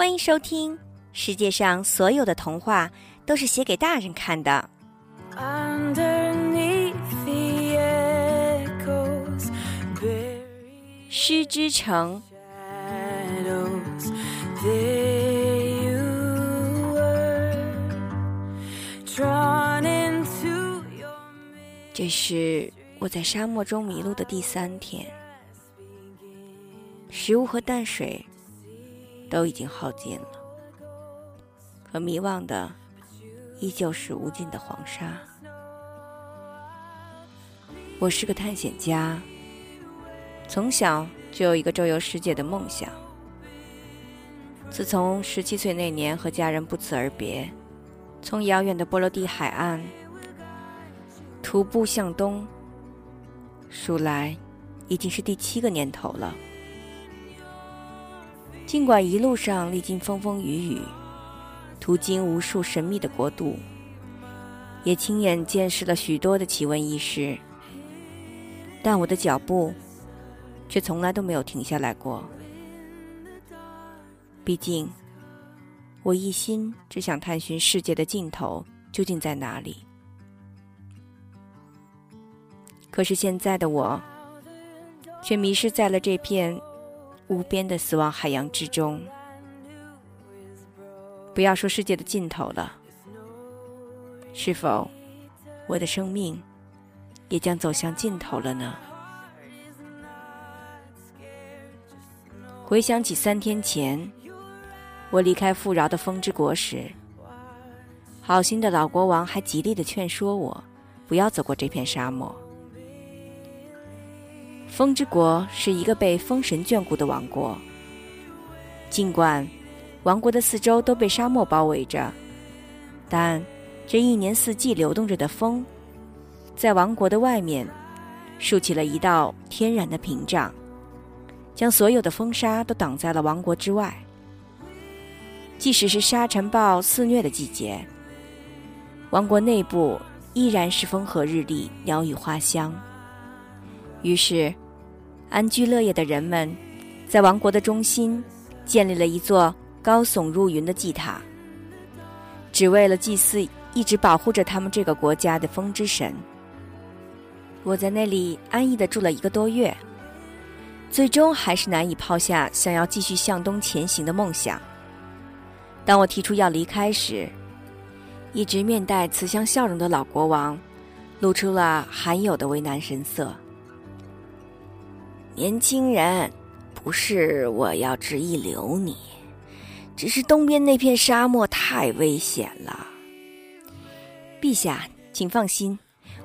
欢迎收听。世界上所有的童话都是写给大人看的。诗之城。这是我在沙漠中迷路的第三天，食物和淡水都已经耗尽了，可迷惘的依旧是无尽的黄沙。我是个探险家，从小就有一个周游世界的梦想。自从十七岁那年和家人不辞而别，从遥远的波罗的海岸。徒步向东，数来已经是第七个年头了。尽管一路上历经风风雨雨，途经无数神秘的国度，也亲眼见识了许多的奇闻异事，但我的脚步却从来都没有停下来过。毕竟，我一心只想探寻世界的尽头究竟在哪里。可是现在的我，却迷失在了这片无边的死亡海洋之中。不要说世界的尽头了，是否我的生命也将走向尽头了呢？回想起三天前我离开富饶的风之国时，好心的老国王还极力的劝说我不要走过这片沙漠。风之国是一个被风神眷顾的王国。尽管王国的四周都被沙漠包围着，但这一年四季流动着的风，在王国的外面竖起了一道天然的屏障，将所有的风沙都挡在了王国之外。即使是沙尘暴肆虐的季节，王国内部依然是风和日丽，鸟语花香。于是，安居乐业的人们在王国的中心建立了一座高耸入云的祭塔，只为了祭祀一直保护着他们这个国家的风之神。我在那里安逸的住了一个多月，最终还是难以抛下想要继续向东前行的梦想。当我提出要离开时，一直面带慈祥笑容的老国王露出了罕有的为难神色。年轻人，不是我要执意留你，只是东边那片沙漠太危险了。陛下，请放心，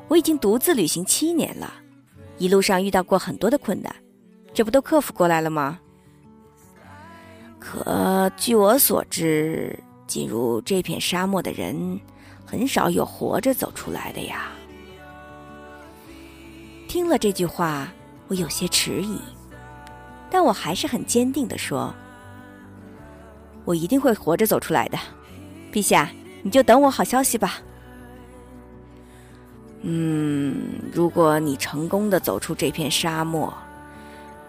我已经独自旅行七年了，一路上遇到过很多的困难，这不都克服过来了吗？可据我所知，进入这片沙漠的人，很少有活着走出来的呀。听了这句话。我有些迟疑，但我还是很坚定的说：“我一定会活着走出来的，陛下，你就等我好消息吧。”嗯，如果你成功的走出这片沙漠，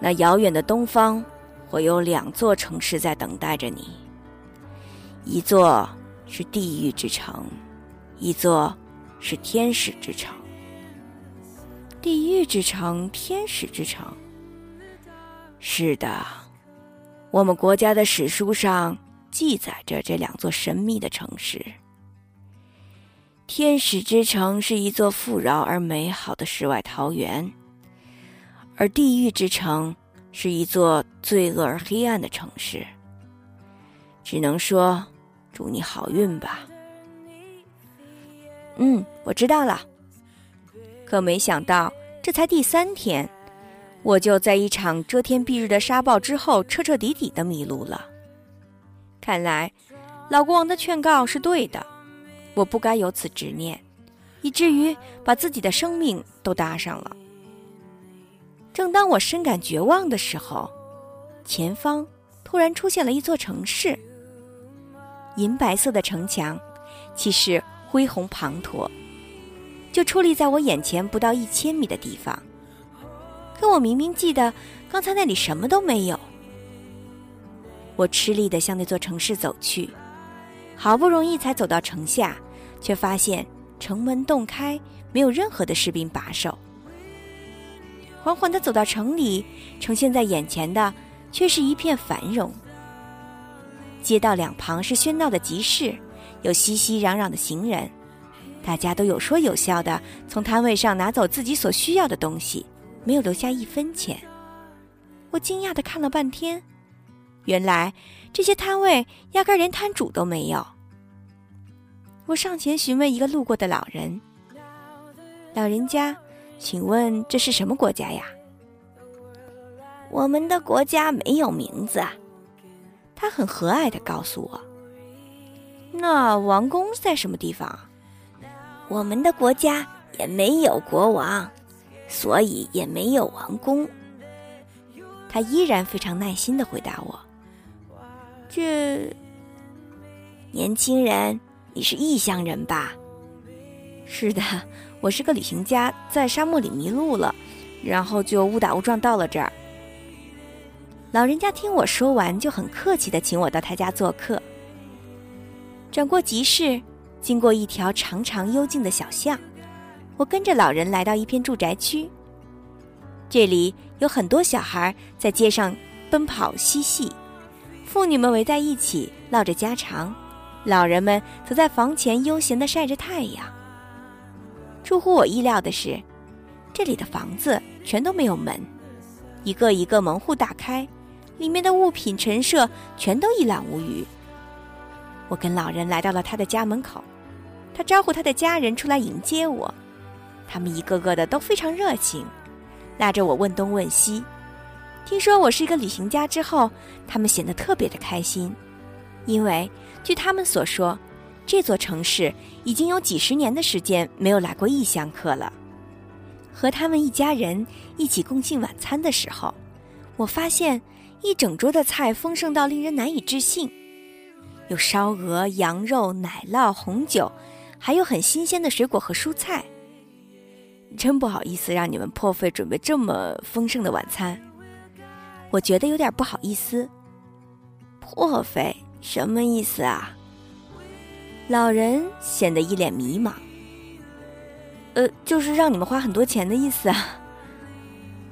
那遥远的东方会有两座城市在等待着你，一座是地狱之城，一座是天使之城。地狱之城，天使之城。是的，我们国家的史书上记载着这两座神秘的城市。天使之城是一座富饶而美好的世外桃源，而地狱之城是一座罪恶而黑暗的城市。只能说，祝你好运吧。嗯，我知道了。可没想到，这才第三天，我就在一场遮天蔽日的沙暴之后，彻彻底底的迷路了。看来，老国王的劝告是对的，我不该有此执念，以至于把自己的生命都搭上了。正当我深感绝望的时候，前方突然出现了一座城市，银白色的城墙，气势恢宏磅礴。就矗立在我眼前不到一千米的地方，可我明明记得刚才那里什么都没有。我吃力地向那座城市走去，好不容易才走到城下，却发现城门洞开，没有任何的士兵把守。缓缓地走到城里，呈现在眼前的却是一片繁荣。街道两旁是喧闹的集市，有熙熙攘攘的行人，大家都有说有笑的从摊位上拿走自己所需要的东西，没有留下一分钱。我惊讶的看了半天，原来这些摊位压根连摊主都没有。我上前询问一个路过的老人：“老人家，请问这是什么国家呀？”“我们的国家没有名字。”他很和蔼的告诉我：“那王宫在什么地方？我们的国家也没有国王，所以也没有王宫。”他依然非常耐心的回答我：“这年轻人，你是异乡人吧？”“是的，我是个旅行家，在沙漠里迷路了，然后就误打误撞到了这儿。”老人家听我说完，就很客气的请我到他家做客。转过集市，经过一条长长幽静的小巷，我跟着老人来到一片住宅区。这里有很多小孩在街上奔跑嬉戏，妇女们围在一起唠着家常，老人们则在房前悠闲的晒着太阳。出乎我意料的是，这里的房子全都没有门，一个一个门户大开。里面的物品陈设全都一览无余。我跟老人来到了他的家门口，他招呼他的家人出来迎接我，他们一个个的都非常热情，拉着我问东问西。听说我是一个旅行家之后，他们显得特别的开心，因为据他们所说，这座城市已经有几十年的时间没有来过异乡客了。和他们一家人一起共进晚餐的时候，我发现。一整桌的菜丰盛到令人难以置信，有烧鹅、羊肉、奶酪、红酒，还有很新鲜的水果和蔬菜。真不好意思让你们破费准备这么丰盛的晚餐，我觉得有点不好意思。破费什么意思啊？老人显得一脸迷茫。呃，就是让你们花很多钱的意思啊。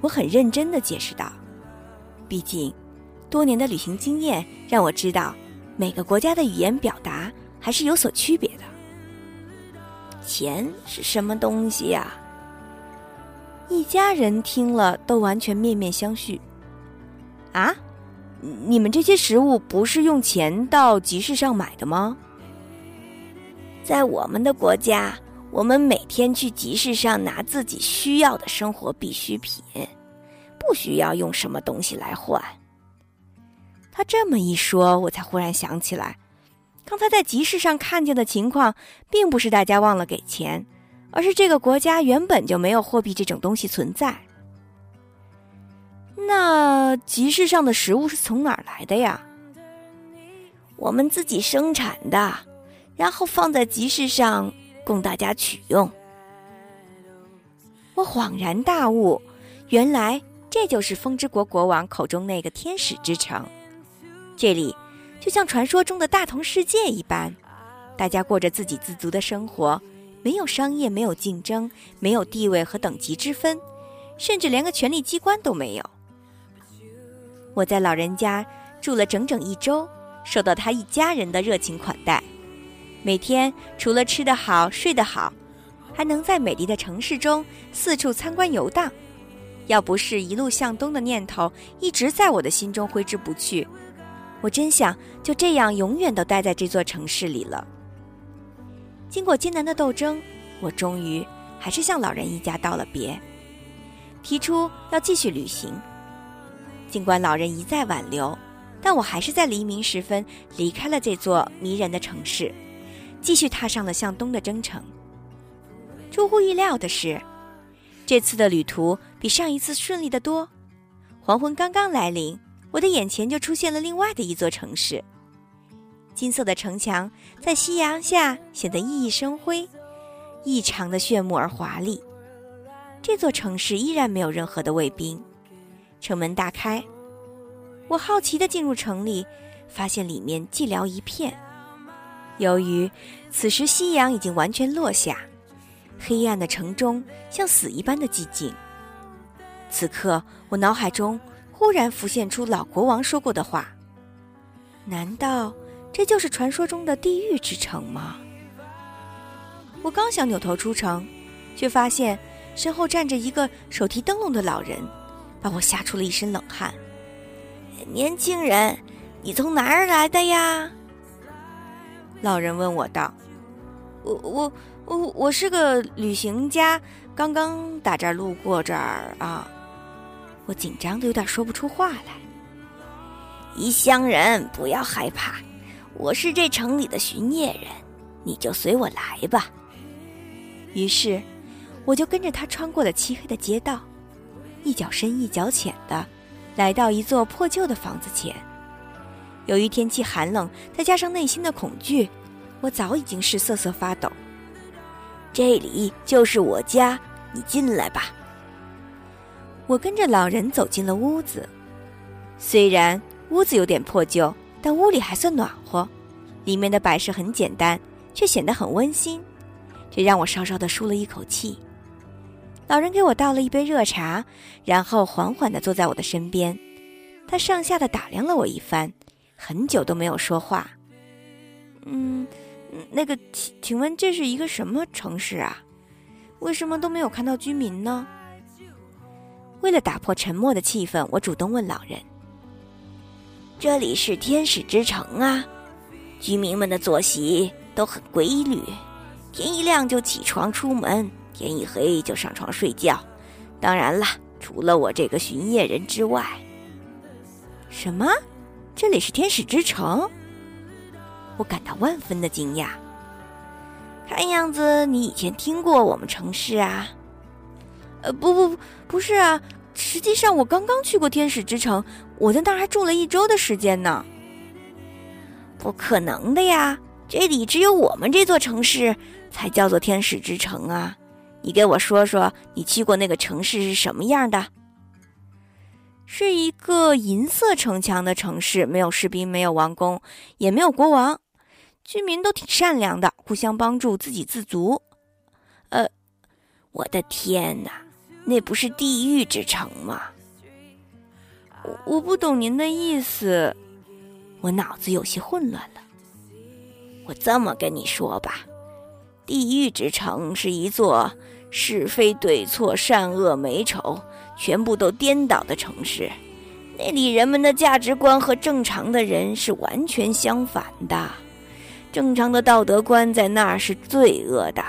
我很认真的解释道。毕竟，多年的旅行经验让我知道，每个国家的语言表达还是有所区别的。钱是什么东西呀？一家人听了都完全面面相觑。啊，你们这些食物不是用钱到集市上买的吗？在我们的国家，我们每天去集市上拿自己需要的生活必需品。不需要用什么东西来换。他这么一说，我才忽然想起来，刚才在集市上看见的情况，并不是大家忘了给钱，而是这个国家原本就没有货币这种东西存在。那集市上的食物是从哪儿来的呀？我们自己生产的，然后放在集市上供大家取用。我恍然大悟，原来。这就是风之国国王口中那个天使之城，这里就像传说中的大同世界一般，大家过着自给自足的生活，没有商业，没有竞争，没有地位和等级之分，甚至连个权力机关都没有。我在老人家住了整整一周，受到他一家人的热情款待，每天除了吃得好、睡得好，还能在美丽的城市中四处参观游荡。要不是一路向东的念头一直在我的心中挥之不去，我真想就这样永远都待在这座城市里了。经过艰难的斗争，我终于还是向老人一家道了别，提出要继续旅行。尽管老人一再挽留，但我还是在黎明时分离开了这座迷人的城市，继续踏上了向东的征程。出乎意料的是。这次的旅途比上一次顺利的多。黄昏刚刚来临，我的眼前就出现了另外的一座城市。金色的城墙在夕阳下显得熠熠生辉，异常的炫目而华丽。这座城市依然没有任何的卫兵。城门大开，我好奇地进入城里，发现里面寂寥一片。由于此时夕阳已经完全落下，黑暗的城中像死一般的寂静。此刻，我脑海中忽然浮现出老国王说过的话：“难道这就是传说中的地狱之城吗？”我刚想扭头出城，却发现身后站着一个手提灯笼的老人，把我吓出了一身冷汗。年轻人，你从哪儿来的呀？老人问我道：“我我我我是个旅行家，刚刚打这儿路过这儿啊。”我紧张的有点说不出话来。异乡人不要害怕，我是这城里的巡夜人，你就随我来吧。于是，我就跟着他穿过了漆黑的街道，一脚深一脚浅的。来到一座破旧的房子前，由于天气寒冷，再加上内心的恐惧，我早已经是瑟瑟发抖。这里就是我家，你进来吧。我跟着老人走进了屋子，虽然屋子有点破旧，但屋里还算暖和，里面的摆设很简单，却显得很温馨，这让我稍稍的舒了一口气。老人给我倒了一杯热茶，然后缓缓地坐在我的身边。他上下的打量了我一番，很久都没有说话。嗯，那个，请请问这是一个什么城市啊？为什么都没有看到居民呢？为了打破沉默的气氛，我主动问老人：“这里是天使之城啊，居民们的作息都很规律，天一亮就起床出门。”天一黑就上床睡觉，当然了，除了我这个巡夜人之外。什么？这里是天使之城？我感到万分的惊讶。看样子你以前听过我们城市啊？呃，不不不，不是啊。实际上我刚刚去过天使之城，我在那儿还住了一周的时间呢。不可能的呀，这里只有我们这座城市才叫做天使之城啊。你给我说说，你去过那个城市是什么样的？是一个银色城墙的城市，没有士兵，没有王宫，也没有国王，居民都挺善良的，互相帮助，自给自足。呃，我的天哪，那不是地狱之城吗？我我不懂您的意思，我脑子有些混乱了。我这么跟你说吧，地狱之城是一座。是非对错、善恶美丑，全部都颠倒的城市，那里人们的价值观和正常的人是完全相反的。正常的道德观在那儿是罪恶的，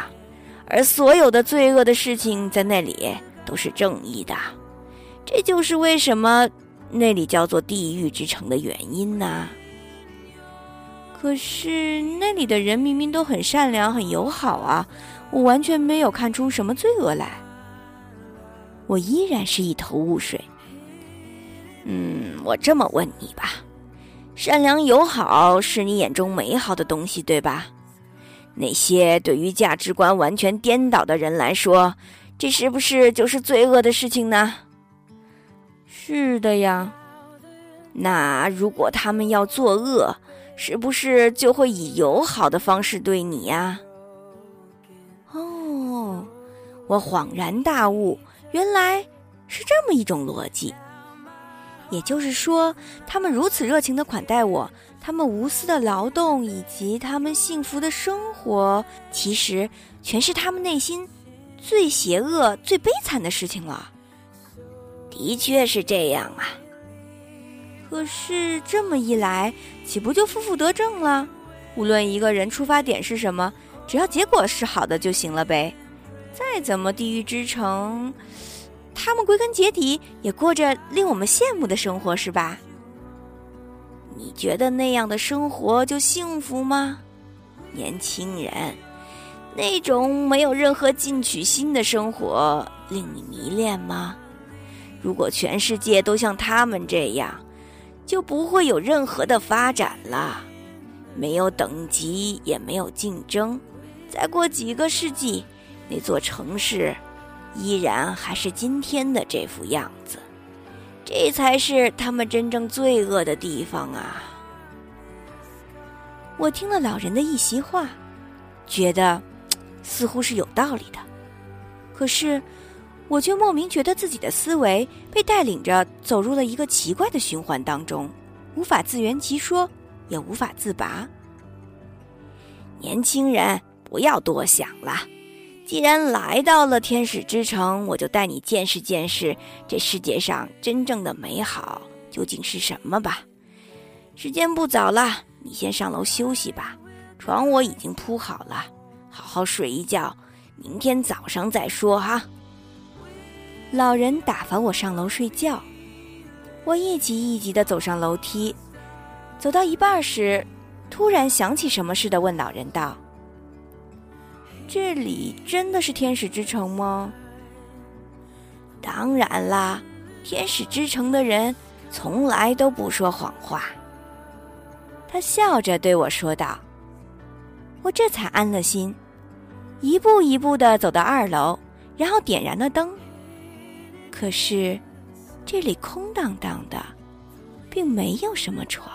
而所有的罪恶的事情在那里都是正义的。这就是为什么那里叫做地狱之城的原因呢？可是那里的人明明都很善良、很友好啊。我完全没有看出什么罪恶来，我依然是一头雾水。嗯，我这么问你吧，善良友好是你眼中美好的东西，对吧？那些对于价值观完全颠倒的人来说，这是不是就是罪恶的事情呢？是的呀。那如果他们要作恶，是不是就会以友好的方式对你呀？哦我恍然大悟，原来是这么一种逻辑。也就是说，他们如此热情的款待我，他们无私的劳动以及他们幸福的生活，其实全是他们内心最邪恶、最悲惨的事情了。的确是这样啊。可是这么一来，岂不就负负得正了？无论一个人出发点是什么，只要结果是好的就行了呗。再怎么地狱之城，他们归根结底也过着令我们羡慕的生活，是吧？你觉得那样的生活就幸福吗，年轻人？那种没有任何进取心的生活令你迷恋吗？如果全世界都像他们这样，就不会有任何的发展了，没有等级，也没有竞争。再过几个世纪。那座城市依然还是今天的这副样子，这才是他们真正罪恶的地方啊！我听了老人的一席话，觉得似乎是有道理的，可是我却莫名觉得自己的思维被带领着走入了一个奇怪的循环当中，无法自圆其说，也无法自拔。年轻人，不要多想了。既然来到了天使之城，我就带你见识见识这世界上真正的美好究竟是什么吧。时间不早了，你先上楼休息吧。床我已经铺好了，好好睡一觉，明天早上再说哈。老人打发我上楼睡觉，我一级一级的走上楼梯，走到一半时，突然想起什么似的，问老人道。这里真的是天使之城吗？当然啦，天使之城的人从来都不说谎话。他笑着对我说道：“我这才安了心，一步一步的走到二楼，然后点燃了灯。可是，这里空荡荡的，并没有什么床。”